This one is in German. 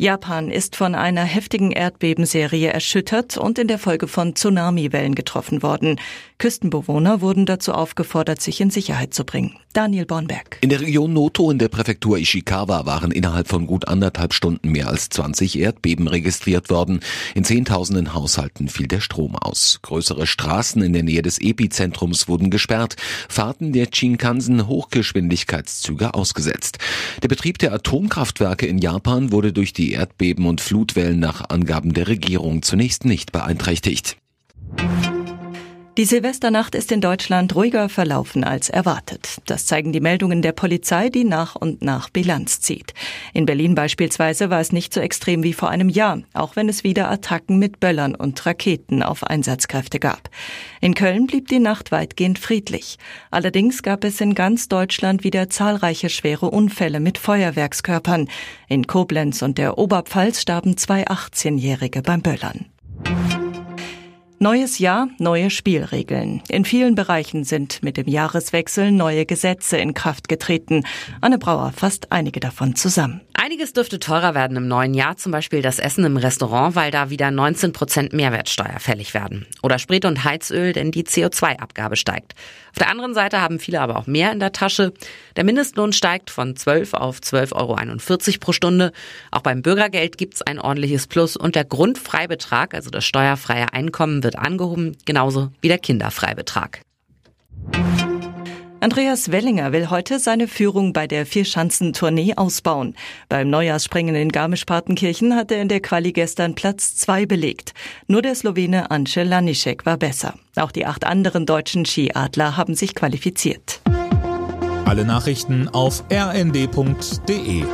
Japan ist von einer heftigen Erdbebenserie erschüttert und in der Folge von Tsunamiwellen getroffen worden. Küstenbewohner wurden dazu aufgefordert, sich in Sicherheit zu bringen. Daniel Bornberg. In der Region Noto in der Präfektur Ishikawa waren innerhalb von gut anderthalb Stunden mehr als 20 Erdbeben registriert worden. In Zehntausenden Haushalten fiel der Strom aus. Größere Straßen in der Nähe des Epizentrums wurden gesperrt, Fahrten der Shinkansen Hochgeschwindigkeitszüge ausgesetzt. Der Betrieb der Atomkraftwerke in Japan wurde durch die Erdbeben und Flutwellen nach Angaben der Regierung zunächst nicht beeinträchtigt. Die Silvesternacht ist in Deutschland ruhiger verlaufen als erwartet. Das zeigen die Meldungen der Polizei, die nach und nach Bilanz zieht. In Berlin beispielsweise war es nicht so extrem wie vor einem Jahr, auch wenn es wieder Attacken mit Böllern und Raketen auf Einsatzkräfte gab. In Köln blieb die Nacht weitgehend friedlich. Allerdings gab es in ganz Deutschland wieder zahlreiche schwere Unfälle mit Feuerwerkskörpern. In Koblenz und der Oberpfalz starben zwei 18-Jährige beim Böllern. Neues Jahr, neue Spielregeln. In vielen Bereichen sind mit dem Jahreswechsel neue Gesetze in Kraft getreten. Anne Brauer fasst einige davon zusammen. Einiges dürfte teurer werden im neuen Jahr, zum Beispiel das Essen im Restaurant, weil da wieder 19 Prozent Mehrwertsteuer fällig werden. Oder Sprit und Heizöl, denn die CO2-Abgabe steigt. Auf der anderen Seite haben viele aber auch mehr in der Tasche. Der Mindestlohn steigt von 12 auf 12,41 Euro pro Stunde. Auch beim Bürgergeld gibt's ein ordentliches Plus und der Grundfreibetrag, also das steuerfreie Einkommen, wird angehoben, genauso wie der Kinderfreibetrag. Andreas Wellinger will heute seine Führung bei der Vierschanzentournee ausbauen. Beim Neujahrsspringen in Garmisch-Partenkirchen hat er in der Quali gestern Platz zwei belegt. Nur der Slowene Ance Lanišek war besser. Auch die acht anderen deutschen Skiadler haben sich qualifiziert. Alle Nachrichten auf rnd.de